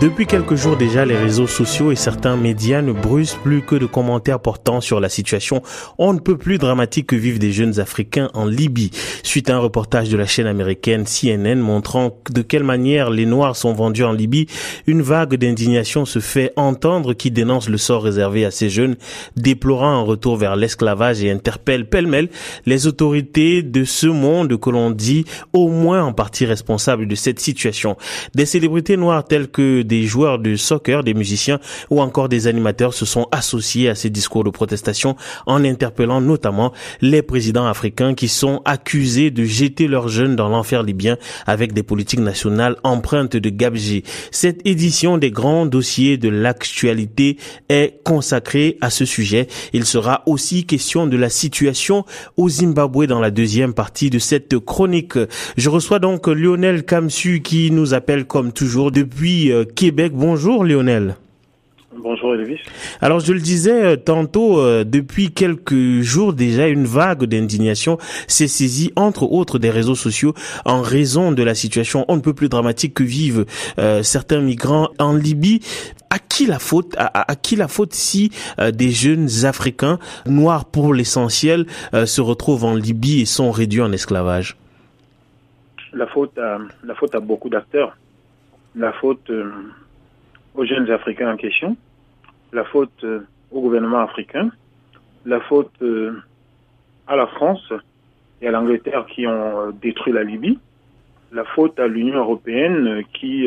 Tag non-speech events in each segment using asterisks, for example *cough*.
Depuis quelques jours déjà, les réseaux sociaux et certains médias ne brusent plus que de commentaires portant sur la situation on ne peut plus dramatique que vivent des jeunes Africains en Libye. Suite à un reportage de la chaîne américaine CNN montrant de quelle manière les Noirs sont vendus en Libye, une vague d'indignation se fait entendre qui dénonce le sort réservé à ces jeunes, déplorant un retour vers l'esclavage et interpelle pêle-mêle les autorités de ce monde que l'on dit au moins en partie responsables de cette situation. Des célébrités noires telles que des joueurs de soccer, des musiciens ou encore des animateurs se sont associés à ces discours de protestation en interpellant notamment les présidents africains qui sont accusés de jeter leurs jeunes dans l'enfer libyen avec des politiques nationales empreintes de gabegie. Cette édition des grands dossiers de l'actualité est consacrée à ce sujet. Il sera aussi question de la situation au Zimbabwe dans la deuxième partie de cette chronique. Je reçois donc Lionel Kamsu qui nous appelle comme toujours depuis euh, Québec. Bonjour Lionel. Bonjour Elvis. Alors je le disais euh, tantôt, euh, depuis quelques jours déjà, une vague d'indignation s'est saisie entre autres des réseaux sociaux en raison de la situation on ne peut plus dramatique que vivent euh, certains migrants en Libye. À qui la faute à, qui la faute si des jeunes Africains noirs pour l'essentiel se retrouvent en Libye et sont réduits en esclavage? La faute la faute à beaucoup d'acteurs la faute euh, aux jeunes Africains en question, la faute euh, au gouvernement africain, la faute euh, à la France et à l'Angleterre qui ont détruit la Libye, la faute à l'Union européenne qui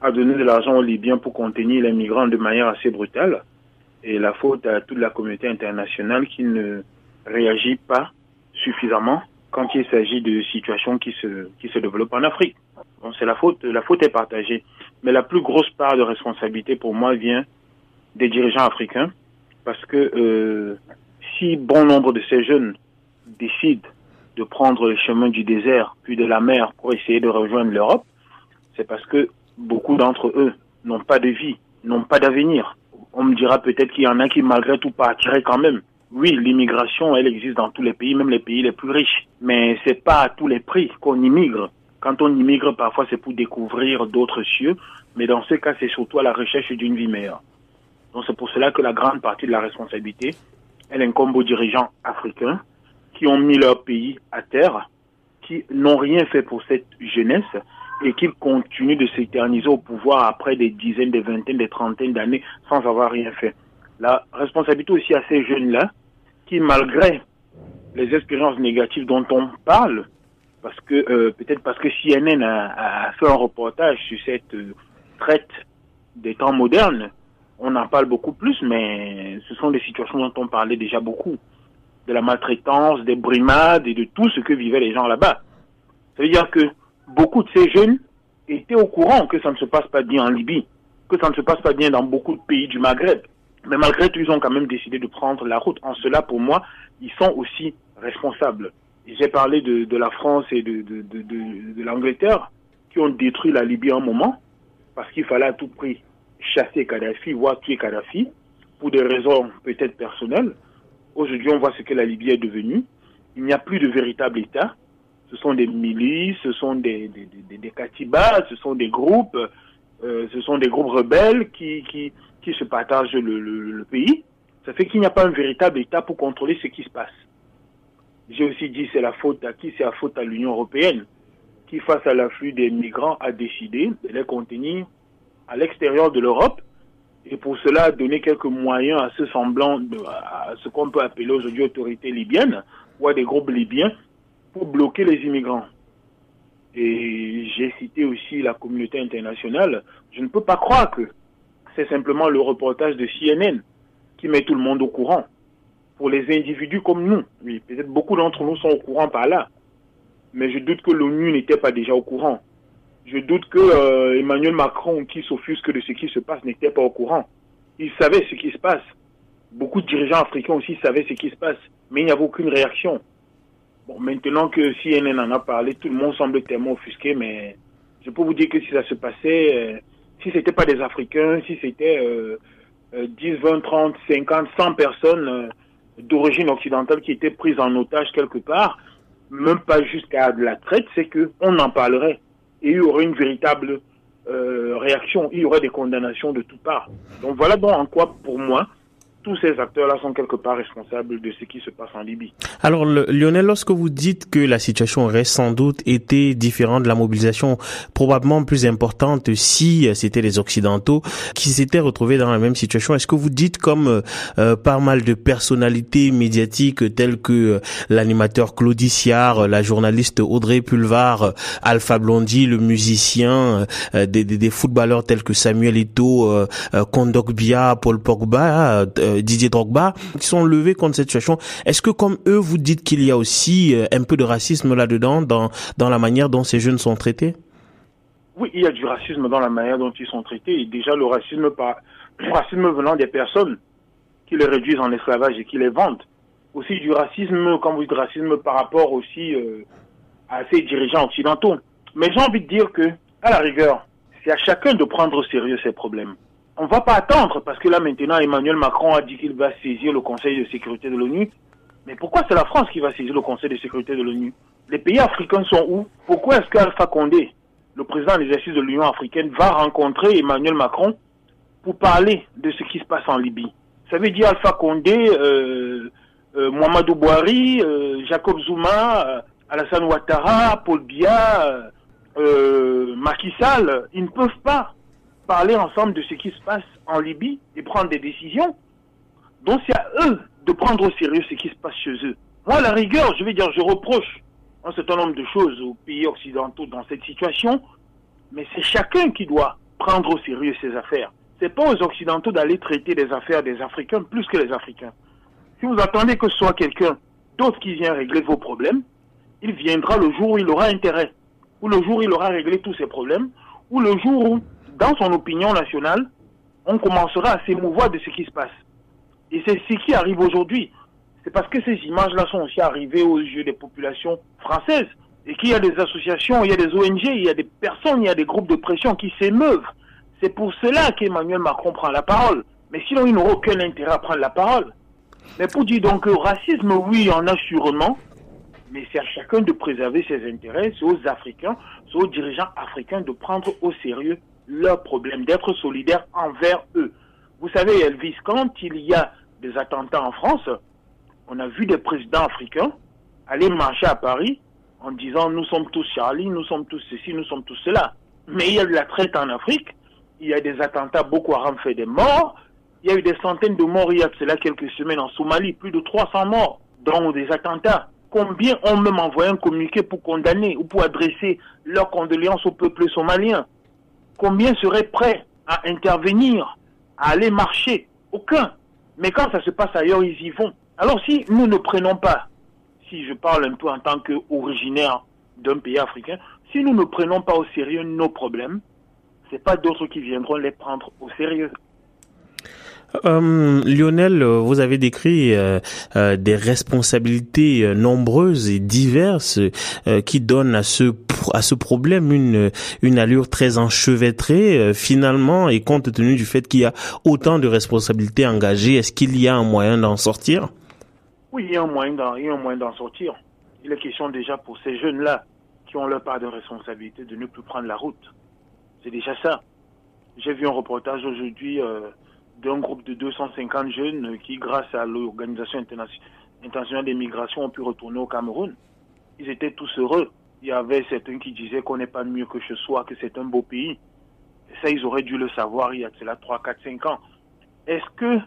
a donné de l'argent aux Libyens pour contenir les migrants de manière assez brutale, et la faute à toute la communauté internationale qui ne réagit pas suffisamment quand il s'agit de situations qui se, qui se développent en Afrique. Bon, c'est la faute, la faute est partagée. Mais la plus grosse part de responsabilité pour moi vient des dirigeants africains parce que euh, si bon nombre de ces jeunes décident de prendre le chemin du désert puis de la mer pour essayer de rejoindre l'Europe, c'est parce que beaucoup d'entre eux n'ont pas de vie, n'ont pas d'avenir. On me dira peut-être qu'il y en a qui malgré tout partiraient quand même. Oui, l'immigration, elle existe dans tous les pays, même les pays les plus riches. Mais c'est pas à tous les prix qu'on immigre. Quand on immigre, parfois, c'est pour découvrir d'autres cieux. Mais dans ce cas, c'est surtout à la recherche d'une vie meilleure. Donc c'est pour cela que la grande partie de la responsabilité, elle incombe aux dirigeants africains qui ont mis leur pays à terre, qui n'ont rien fait pour cette jeunesse et qui continuent de s'éterniser au pouvoir après des dizaines, des vingtaines, des trentaines d'années sans avoir rien fait. La responsabilité aussi à ces jeunes-là qui, malgré les expériences négatives dont on parle, parce que euh, peut-être parce que CNN a, fait un reportage sur cette euh, traite des temps modernes, on en parle beaucoup plus, mais ce sont des situations dont on parlait déjà beaucoup, de la maltraitance, des brimades et de tout ce que vivaient les gens là-bas. Ça veut dire que beaucoup de ces jeunes étaient au courant que ça ne se passe pas bien en Libye, que ça ne se passe pas bien dans beaucoup de pays du Maghreb. Mais malgré tout, ils ont quand même décidé de prendre la route. En cela, pour moi, ils sont aussi responsables. J'ai parlé de, de, la France et de, de, de l'Angleterre qui ont détruit la Libye un moment parce qu'il fallait à tout prix chasser Kadhafi, voire tuer Kadhafi, pour des raisons peut-être personnelles. Aujourd'hui, on voit ce que la Libye est devenue. Il n'y a plus de véritable État. Ce sont des milices, ce sont des, des, des, des katibas, ce sont des groupes, euh, ce sont des groupes rebelles qui, qui, qui se partagent le, le, pays, ça fait qu'il n'y a pas un véritable État pour contrôler ce qui se passe. J'ai aussi dit c'est la faute à qui? C'est la faute à l'Union européenne qui, face à l'afflux des migrants, a décidé de les contenir à l'extérieur de l'Europe et pour cela a donné quelques moyens à ce semblant, de, à ce qu'on peut appeler aujourd'hui autorités libyennes ou à des groupes libyens pour bloquer les immigrants. Et j'ai cité aussi la communauté internationale. Je ne peux pas croire que c'est simplement le reportage de CNN qui met tout le monde au courant. Pour les individus comme nous, oui, peut-être beaucoup d'entre nous sont au courant par là. Mais je doute que l'ONU n'était pas déjà au courant. Je doute que euh, Emmanuel Macron, qui s'offusque de ce qui se passe, n'était pas au courant. Il savait ce qui se passe. Beaucoup de dirigeants africains aussi savaient ce qui se passe. Mais il n'y avait aucune réaction. Bon, maintenant que CNN en a parlé, tout le monde semble tellement offusqué, mais je peux vous dire que si ça se passait, euh, si c'était pas des Africains, si c'était euh, 10, 20, 30, 50, 100 personnes, euh, d'origine occidentale qui étaient prises en otage quelque part, même pas jusqu'à de la traite, c'est que on en parlerait et il y aurait une véritable euh, réaction, il y aurait des condamnations de toutes parts. Donc voilà donc en quoi, pour moi, tous ces acteurs-là sont quelque part responsables de ce qui se passe en Libye. Alors Lionel, lorsque vous dites que la situation aurait sans doute été différente, la mobilisation probablement plus importante si c'était les Occidentaux qui s'étaient retrouvés dans la même situation, est-ce que vous dites comme euh, euh, pas mal de personnalités médiatiques telles que euh, l'animateur Claudie la journaliste Audrey Pulvar, Alpha Blondy, le musicien, des, des, des, footballeurs tels que Samuel Eto'o, Kondogbia, Paul Pogba, euh, Didier Drogba, qui sont levés contre cette situation. Est-ce que comme eux, vous dites qu'il y a aussi euh, un peu de racisme là-dedans dans, dans la manière dont ces jeunes sont traités? Oui, il y a du racisme dans la manière dont ils sont traités. Et déjà, le racisme, par, *clears throat* racisme venant des personnes qui les réduisent en esclavage et qui les vendent. Aussi du racisme, comme vous dites, racisme par rapport aussi euh, à ces dirigeants occidentaux. Mais j'ai envie de dire que, à la rigueur, c'est à chacun de prendre au sérieux ces problèmes on va pas attendre parce que là maintenant Emmanuel Macron a dit qu'il va saisir le Conseil de sécurité de l'ONU. Mais pourquoi c'est la France qui va saisir le Conseil de sécurité de l'ONU? Les pays africains sont où? Pourquoi est-ce qu'Alpha Condé, le président de l'exercice de l'Union africaine, va rencontrer Emmanuel Macron pour parler de ce qui se passe en Libye? Ça veut dire Alpha Condé, euh, euh, Mohamedou Bouhari, euh, Jacob Zuma, Alassane Ouattara, Paul Biya, Macky Sall, ils ne peuvent pas parler ensemble de ce qui se passe en Libye et prendre des décisions. Donc c'est à eux de prendre au sérieux ce qui se passe chez eux. Moi, à la rigueur, je vais dire, je reproche un certain nombre de choses aux pays occidentaux dans cette situation, mais c'est chacun qui doit prendre au sérieux ses affaires. C'est pas aux occidentaux d'aller traiter les affaires des Africains plus que les Africains. Si vous attendez que ce soit quelqu'un d'autre qui vient régler vos problèmes, il viendra le jour où il aura intérêt, ou le jour où il aura réglé tous ses problèmes, ou le jour où dans son opinion nationale, on commencera à s'émouvoir de ce qui se passe. Et c'est ce qui arrive aujourd'hui. C'est parce que ces images-là sont aussi arrivées aux yeux des populations françaises et qu'il y a des associations, il y a des ONG, il y a des personnes, il y a des groupes de pression qui s'émeuvent. C'est pour cela qu'Emmanuel Macron prend la parole. Mais sinon, il n'aura aucun intérêt à prendre la parole. Mais pour dire donc que racisme, oui, il y en a sûrement, mais c'est à chacun de préserver ses intérêts, c'est aux Africains, c'est aux dirigeants africains de prendre au sérieux leur problème, d'être solidaire envers eux. Vous savez, Elvis, quand il y a des attentats en France, on a vu des présidents africains aller marcher à Paris en disant nous sommes tous Charlie, nous sommes tous ceci, nous sommes tous cela. Mais il y a de la traite en Afrique, il y a des attentats, Boko Haram fait des morts, il y a eu des centaines de morts il y a cela quelques semaines en Somalie, plus de 300 morts, dont des attentats. Combien ont même envoyé un communiqué pour condamner ou pour adresser leurs condoléances au peuple somalien? Combien seraient prêts à intervenir, à aller marcher Aucun. Mais quand ça se passe ailleurs, ils y vont. Alors si nous ne prenons pas, si je parle un peu en tant qu'originaire d'un pays africain, si nous ne prenons pas au sérieux nos problèmes, ce n'est pas d'autres qui viendront les prendre au sérieux. Euh, Lionel, vous avez décrit euh, euh, des responsabilités nombreuses et diverses qui donnent à ce à ce problème une une allure très enchevêtrée. finalement, et compte tenu du fait qu'il y a autant de responsabilités engagées, est-ce qu'il y a un moyen d'en sortir? Oui, il y a un moyen d'en il y a un moyen d'en sortir. Il est question déjà pour ces jeunes-là qui ont leur part de responsabilité de ne plus prendre la route. C'est déjà ça. J'ai vu un reportage aujourd'hui d'un groupe de 250 jeunes qui, grâce à l'Organisation internationale des migrations, ont pu retourner au Cameroun. Ils étaient tous heureux. Il y avait certains qui disaient qu'on n'est pas mieux que ce soit, que c'est un beau pays. Ça, ils auraient dû le savoir il y a cela 3, 4, 5 ans. Est-ce que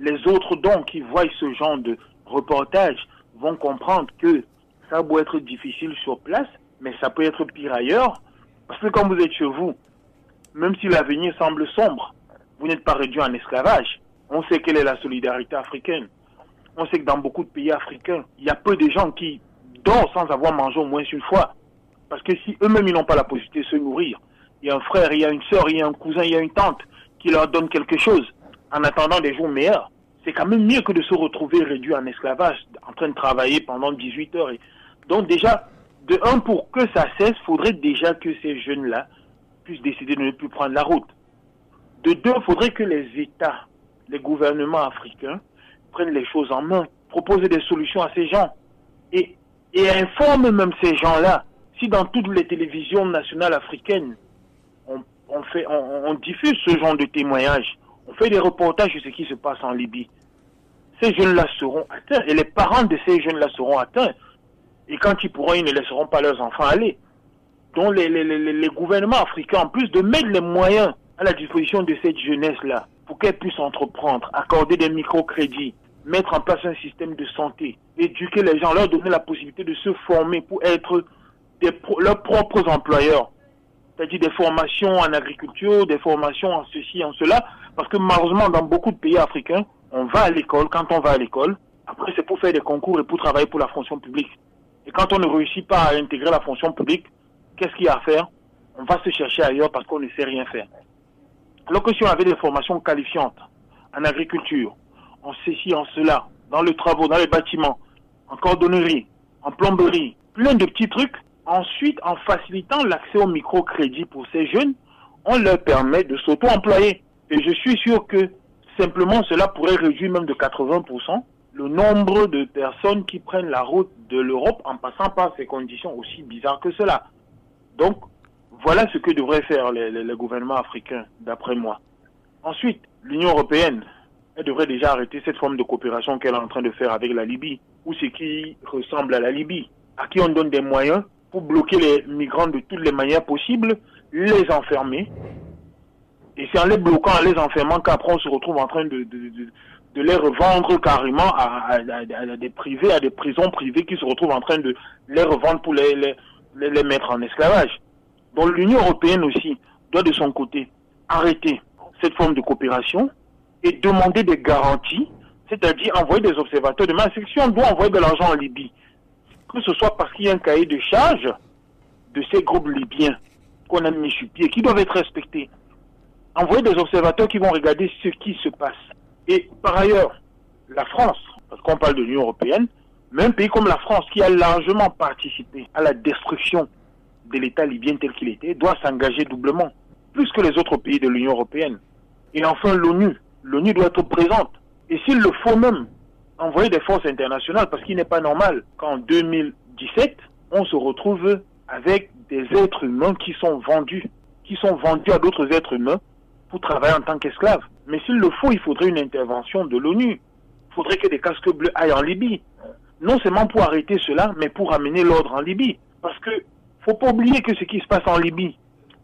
les autres, donc, qui voient ce genre de reportage, vont comprendre que ça peut être difficile sur place, mais ça peut être pire ailleurs? Parce que quand vous êtes chez vous, même si l'avenir semble sombre, vous n'êtes pas réduit en esclavage. On sait quelle est la solidarité africaine. On sait que dans beaucoup de pays africains, il y a peu de gens qui dorment sans avoir mangé au moins une fois. Parce que si eux-mêmes ils n'ont pas la possibilité de se nourrir, il y a un frère, il y a une soeur, il y a un cousin, il y a une tante qui leur donne quelque chose en attendant des jours meilleurs. C'est quand même mieux que de se retrouver réduit en esclavage, en train de travailler pendant 18 heures. Donc déjà, de un, pour que ça cesse, faudrait déjà que ces jeunes-là puissent décider de ne plus prendre la route. De deux, il faudrait que les États, les gouvernements africains prennent les choses en main. propose des solutions à ces gens et, et informe même ces gens-là. Si dans toutes les télévisions nationales africaines, on, diffuse ce genre de témoignages, on fait des reportages sur ce qui se passe en Libye, ces jeunes-là seront atteints et les parents de ces jeunes-là seront atteints. Et quand ils pourront, ils ne laisseront pas leurs enfants aller. Donc les, les gouvernements africains, en plus de mettre les moyens à la disposition de cette jeunesse-là, pour qu'elle puisse entreprendre, accorder des microcrédits, mettre en place un système de santé, éduquer les gens, leur donner la possibilité de se former pour être des, leurs propres employeurs. C'est-à-dire des formations en agriculture, des formations en ceci, en cela. Parce que malheureusement, dans beaucoup de pays africains, on va à l'école. Quand on va à l'école, après, c'est pour faire des concours et pour travailler pour la fonction publique. Et quand on ne réussit pas à intégrer la fonction publique, qu'est-ce qu'il y a à faire? On va se chercher ailleurs parce qu'on ne sait rien faire. Alors que si on avait des formations qualifiantes en agriculture, en ceci, en cela, dans le travaux, dans les bâtiments, en cordonnerie, en plomberie, plein de petits trucs, ensuite, en facilitant l'accès au microcrédit pour ces jeunes, on leur permet de s'auto-employer. Et je suis sûr que simplement cela pourrait réduire même de 80% le nombre de personnes qui prennent la route de l'Europe en passant par ces conditions aussi bizarres que cela. Donc, voilà ce que devraient faire les, les, les gouvernements africains, d'après moi. Ensuite, l'Union européenne, elle devrait déjà arrêter cette forme de coopération qu'elle est en train de faire avec la Libye, ou ce qui ressemble à la Libye, à qui on donne des moyens pour bloquer les migrants de toutes les manières possibles, les enfermer. Et c'est en les bloquant, en les enfermant qu'après on se retrouve en train de, les revendre carrément à, des privés, à des prisons privées qui se retrouvent en train de les revendre pour les mettre en esclavage. L'Union européenne aussi doit de son côté arrêter cette forme de coopération et demander des garanties, c'est-à-dire envoyer des observateurs. Demain, si on doit envoyer de l'argent en Libye, que ce soit parce qu'il y a un cahier de charge de ces groupes libyens qu'on a mis sur pied, qui doivent être respectés. Envoyer des observateurs qui vont regarder ce qui se passe. Et par ailleurs, la France, parce qu'on parle de l'Union européenne, mais un pays comme la France, qui a largement participé à la destruction de l'État libyen tel qu'il était, doit s'engager doublement, plus que les autres pays de l'Union européenne. Et enfin, l'ONU. L'ONU doit être présente. Et s'il le faut même, envoyer des forces internationales, parce qu'il n'est pas normal qu'en 2017, on se retrouve avec des êtres humains qui sont vendus, qui sont vendus à d'autres êtres humains pour travailler en tant qu'esclaves. Mais s'il le faut, il faudrait une intervention de l'ONU. Il faudrait que des casques bleus aillent en Libye. Non seulement pour arrêter cela, mais pour amener l'ordre en Libye. Parce que faut pas oublier que ce qui se passe en Libye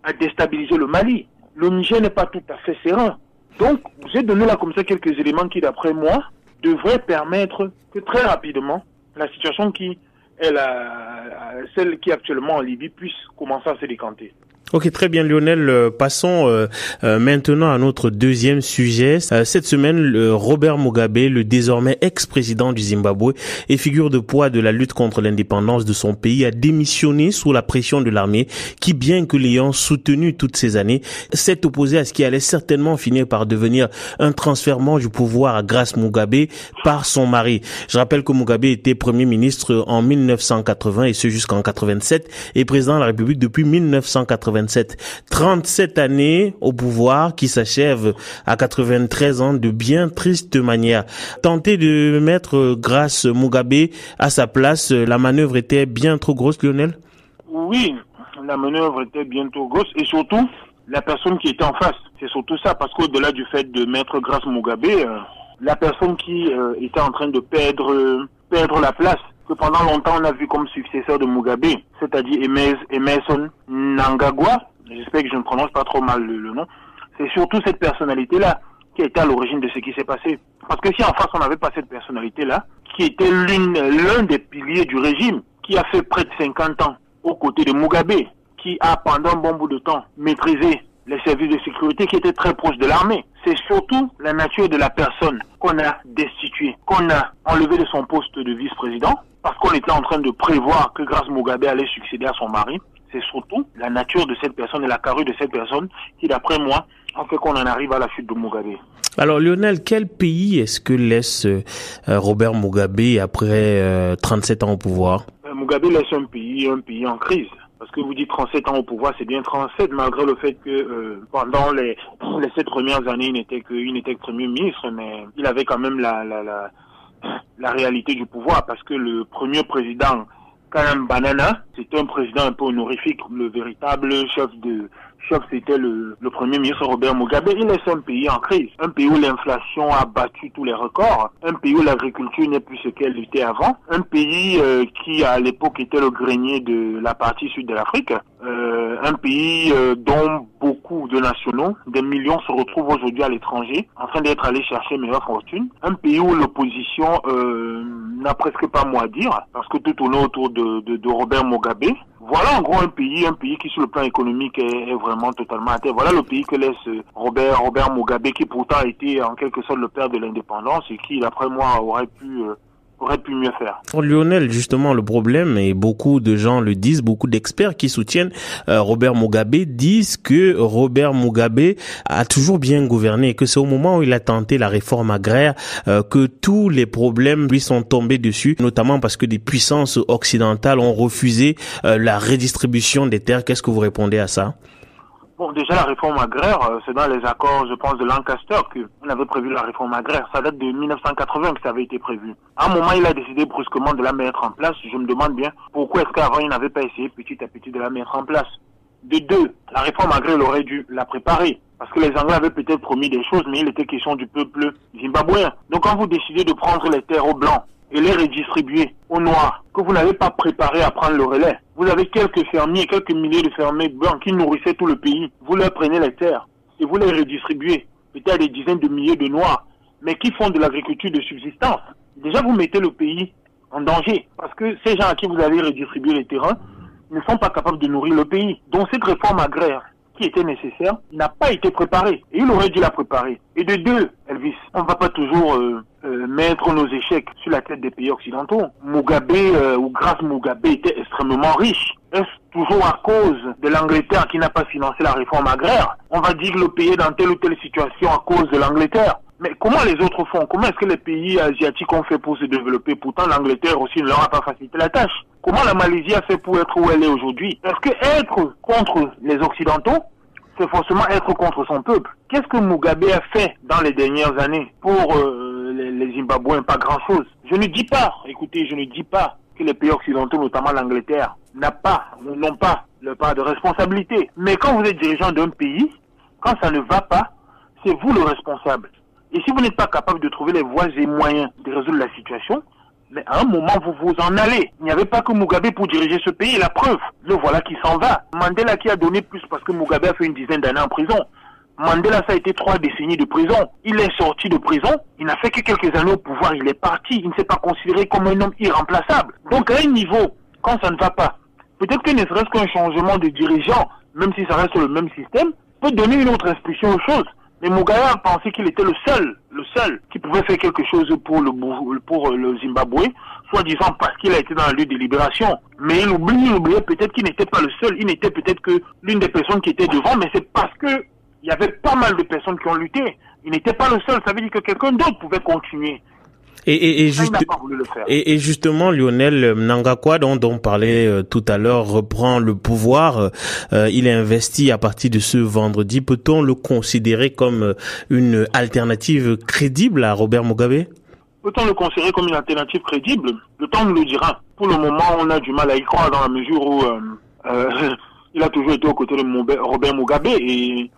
a déstabilisé le Mali. Le Niger n'est pas tout à fait serein. Donc, j'ai donné là comme ça quelques éléments qui, d'après moi, devraient permettre que très rapidement, la situation qui est la, celle qui est actuellement en Libye puisse commencer à se décanter. Ok, très bien Lionel. Euh, passons euh, euh, maintenant à notre deuxième sujet. Cette semaine, Robert Mugabe, le désormais ex-président du Zimbabwe et figure de poids de la lutte contre l'indépendance de son pays, a démissionné sous la pression de l'armée qui, bien que l'ayant soutenu toutes ces années, s'est opposé à ce qui allait certainement finir par devenir un transfert du pouvoir à Grace Mugabe par son mari. Je rappelle que Mugabe était premier ministre en 1980 et ce jusqu'en 87 et président de la République depuis 1987. 37 années au pouvoir qui s'achève à 93 ans de bien triste manière. Tenter de mettre grâce Mugabe à sa place, la manœuvre était bien trop grosse, Lionel? Oui, la manœuvre était bien trop grosse et surtout la personne qui était en face. C'est surtout ça parce qu'au-delà du fait de mettre grâce Mugabe, euh, la personne qui euh, était en train de perdre perdre la place que pendant longtemps on a vu comme successeur de Mugabe, c'est-à-dire Emerson Nangagwa, j'espère que je ne prononce pas trop mal le, nom, c'est surtout cette personnalité-là qui était à l'origine de ce qui s'est passé. Parce que si en face on n'avait pas cette personnalité-là, qui était l'un des piliers du régime, qui a fait près de 50 ans aux côtés de Mugabe, qui a pendant un bon bout de temps maîtrisé les services de sécurité qui étaient très proches de l'armée. C'est surtout la nature de la personne qu'on a destituée, qu'on a enlevé de son poste de vice-président, parce qu'on était en train de prévoir que Grace Mugabe allait succéder à son mari. C'est surtout la nature de cette personne et la carrure de cette personne qui, d'après moi, en fait qu'on en arrive à la chute de Mugabe. Alors Lionel, quel pays est-ce que laisse euh, Robert Mugabe après euh, 37 ans au pouvoir? Euh, Mugabe laisse un pays, un pays en crise. Parce que vous dites 37 ans au pouvoir, c'est bien 37, malgré le fait que euh, pendant les, les sept premières années, il n'était que, il n'était que premier ministre, mais il avait quand même la, la, la la réalité du pouvoir parce que le premier président, Kalam Banana, c'était un président un peu honorifique, le véritable chef de chef c'était le, le, premier ministre Robert Mugabe. Il laisse un pays en crise, un pays où l'inflation a battu tous les records, un pays où l'agriculture n'est plus ce qu'elle était avant, un pays euh, qui à l'époque était le grenier de la partie sud de l'Afrique, euh, un pays euh, dont beaucoup de nationaux, des millions se retrouvent aujourd'hui à l'étranger, en train d'être allés chercher meilleure fortune, un pays où l'opposition euh, n'a presque pas mot à dire, parce que tout tourne autour de, de, de Robert Mugabe, voilà en gros un pays, un pays qui sur le plan économique est, vraiment totalement à terre. Voilà le pays que laisse Robert, Robert Mugabe, qui pourtant a été en quelque sorte le père de l'indépendance et qui, d'après moi, aurait pu euh, Pour Lionel, justement, le problème, et beaucoup de gens le disent, beaucoup d'experts qui soutiennent euh, Robert Mugabe disent que Robert Mugabe a toujours bien gouverné et que c'est au moment où il a tenté la réforme agraire euh, que tous les problèmes lui sont tombés dessus, notamment parce que des puissances occidentales ont refusé euh, la redistribution des terres. Qu'est-ce que vous répondez à ça? Bon, déjà, la réforme agraire, euh, c'est dans les accords, je pense, de Lancaster qu'on avait prévu la réforme agraire. Ça date de 1980 que ça avait été prévu. À un moment, il a décidé brusquement de la mettre en place. Je me demande bien pourquoi est-ce qu'avant, il n'avait pas essayé petit à petit de la mettre en place. De deux, la réforme agraire, il aurait dû la préparer. Parce que les Anglais avaient peut-être promis des choses, mais il était question du peuple zimbabwéen. Donc quand vous décidez de prendre les terres aux Blancs et les redistribuer aux Noirs, que vous n'avez pas préparé à prendre le relais, vous avez quelques fermiers, quelques milliers de fermiers blancs qui nourrissaient tout le pays. Vous leur prenez les terres et vous les redistribuez, peut-être des dizaines de milliers de Noirs, mais qui font de l'agriculture de subsistance. Déjà, vous mettez le pays en danger parce que ces gens à qui vous avez redistribué les terrains ne sont pas capables de nourrir le pays. Donc cette réforme agraire qui était nécessaire n'a pas été préparée. Et il aurait dû la préparer. Et de deux, Elvis, on ne va pas toujours euh, euh, mettre nos échecs sur la tête des pays occidentaux. Mugabe, euh, ou grâce Mugabe, était extrêmement riche. Est-ce toujours à cause de l'Angleterre qui n'a pas financé la réforme agraire? On va dire que le pays est dans telle ou telle situation à cause de l'Angleterre. Mais comment les autres font? Comment est-ce que les pays asiatiques ont fait pour se développer? Pourtant, l'Angleterre aussi ne leur a pas facilité la tâche. Comment la Malaisie a fait pour être où elle est aujourd'hui? Est-ce que être contre les Occidentaux, c'est forcément être contre son peuple? Qu'est-ce que Mugabe a fait dans les dernières années pour euh, les, les Zimbabwéens? Pas grand-chose. Je ne dis pas, écoutez, je ne dis pas que les pays occidentaux, notamment l'Angleterre, n'a pas, n'ont pas le part de responsabilité. Mais quand vous êtes dirigeant d'un pays, quand ça ne va pas, c'est vous le responsable. Et si vous n'êtes pas capable de trouver les voies et moyens de résoudre la situation, mais à un moment, vous vous en allez. Il n'y avait pas que Mugabe pour diriger ce pays. La preuve, le voilà qui s'en va. Mandela qui a donné plus parce que Mugabe a fait une dizaine d'années en prison. Mandela, ça a été trois décennies de prison. Il est sorti de prison. Il n'a fait que quelques années au pouvoir. Il est parti. Il ne s'est pas considéré comme un homme irremplaçable. Donc, à un niveau, quand ça ne va pas, peut-être que ne serait-ce qu'un changement de dirigeant, même si ça reste le même système, peut donner une autre instruction aux choses. Mais Mugabe a pensé qu'il était le seul, le seul qui pouvait faire quelque chose pour le, le Zimbabwe, soi-disant parce qu'il a été dans la lutte de libération. Mais il oublie, il oubliait peut-être qu'il n'était pas le seul, il n'était peut-être que l'une des personnes qui était devant, mais c'est parce que il y avait pas mal de personnes qui ont lutté. Il n'était pas le seul, ça veut dire que quelqu'un d'autre pouvait continuer. Et, et, et, juste, et, et, justement, Lionel Nangakwa, dont, dont on parlait euh, tout à l'heure, reprend le pouvoir. Euh, il est investi à partir de ce vendredi. Peut-on le considérer comme euh, une alternative crédible à Robert Mugabe? Peut-on le considérer comme une alternative crédible? Le temps nous le dira. Pour le moment, on a du mal à y croire dans la mesure où euh, *laughs* il a toujours été aux côtés de Robert Mugabe et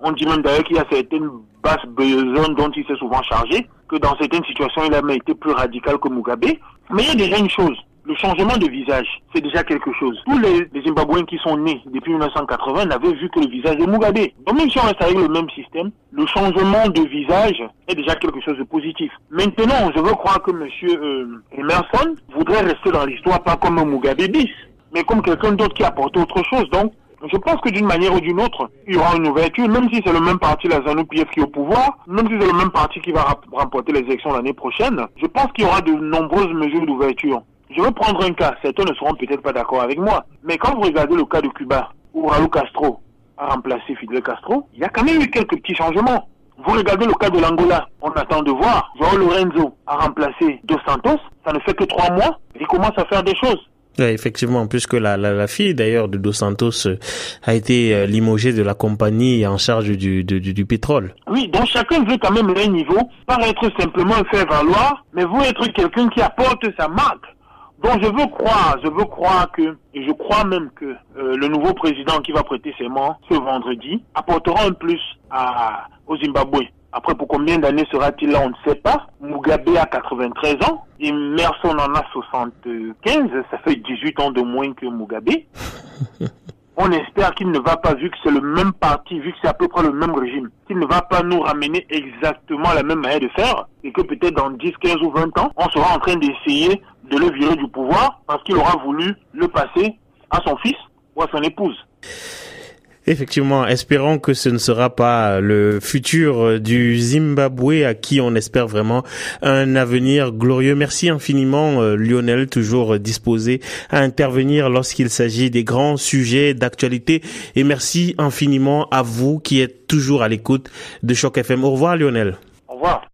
on dit même d'ailleurs qu'il y a certaines basses zones dont il s'est souvent chargé, que dans certaines situations, il a même été plus radical que Mugabe. Mais il y a déjà une chose, le changement de visage, c'est déjà quelque chose. Tous les, les Zimbabwéens qui sont nés depuis 1980 n'avaient vu que le visage de Mugabe. Donc même si on reste avec le même système, le changement de visage est déjà quelque chose de positif. Maintenant, je veux croire que M. Euh, Emerson voudrait rester dans l'histoire pas comme Mugabe bis, mais comme quelqu'un d'autre qui apporte autre chose. Donc, je pense que d'une manière ou d'une autre, il y aura une ouverture, même si c'est le même parti, la ZANU-PF, qui est au pouvoir, même si c'est le même parti qui va remporter les élections l'année prochaine, je pense qu'il y aura de nombreuses mesures d'ouverture. Je vais prendre un cas, certains ne seront peut-être pas d'accord avec moi, mais quand vous regardez le cas de Cuba, où Raúl Castro a remplacé Fidel Castro, il y a quand même eu quelques petits changements. Vous regardez le cas de l'Angola, on attend de voir. João Lorenzo a remplacé Dos Santos, ça ne fait que trois mois, il commence à faire des choses. Oui, effectivement, puisque la, la, la fille d'ailleurs de Dos Santos euh, a été euh, limogée de la compagnie en charge du, du, du, pétrole. Oui, donc chacun veut quand même un niveau, pas être simplement faire valoir, mais vous être quelqu'un qui apporte sa marque. Donc je veux croire, je veux croire que, et je crois même que euh, le nouveau président qui va prêter ses mains ce vendredi apportera un plus à, au Zimbabwe. Après, pour combien d'années sera-t-il là On ne sait pas. Mugabe a 93 ans. Emerson en a 75. Ça fait 18 ans de moins que Mugabe. *laughs* On espère qu'il ne va pas, vu que c'est le même parti, vu que c'est à peu près le même régime, qu'il ne va pas nous ramener exactement la même manière de faire et que peut-être dans 10, 15 ou 20 ans, on sera en train d'essayer de le virer du pouvoir parce qu'il aura voulu le passer à son fils ou à son épouse. Effectivement, espérons que ce ne sera pas le futur du Zimbabwe à qui on espère vraiment un avenir glorieux. Merci infiniment euh, Lionel, toujours disposé à intervenir lorsqu'il s'agit des grands sujets d'actualité. Et merci infiniment à vous qui êtes toujours à l'écoute de Choc FM. Au revoir Lionel. Au revoir.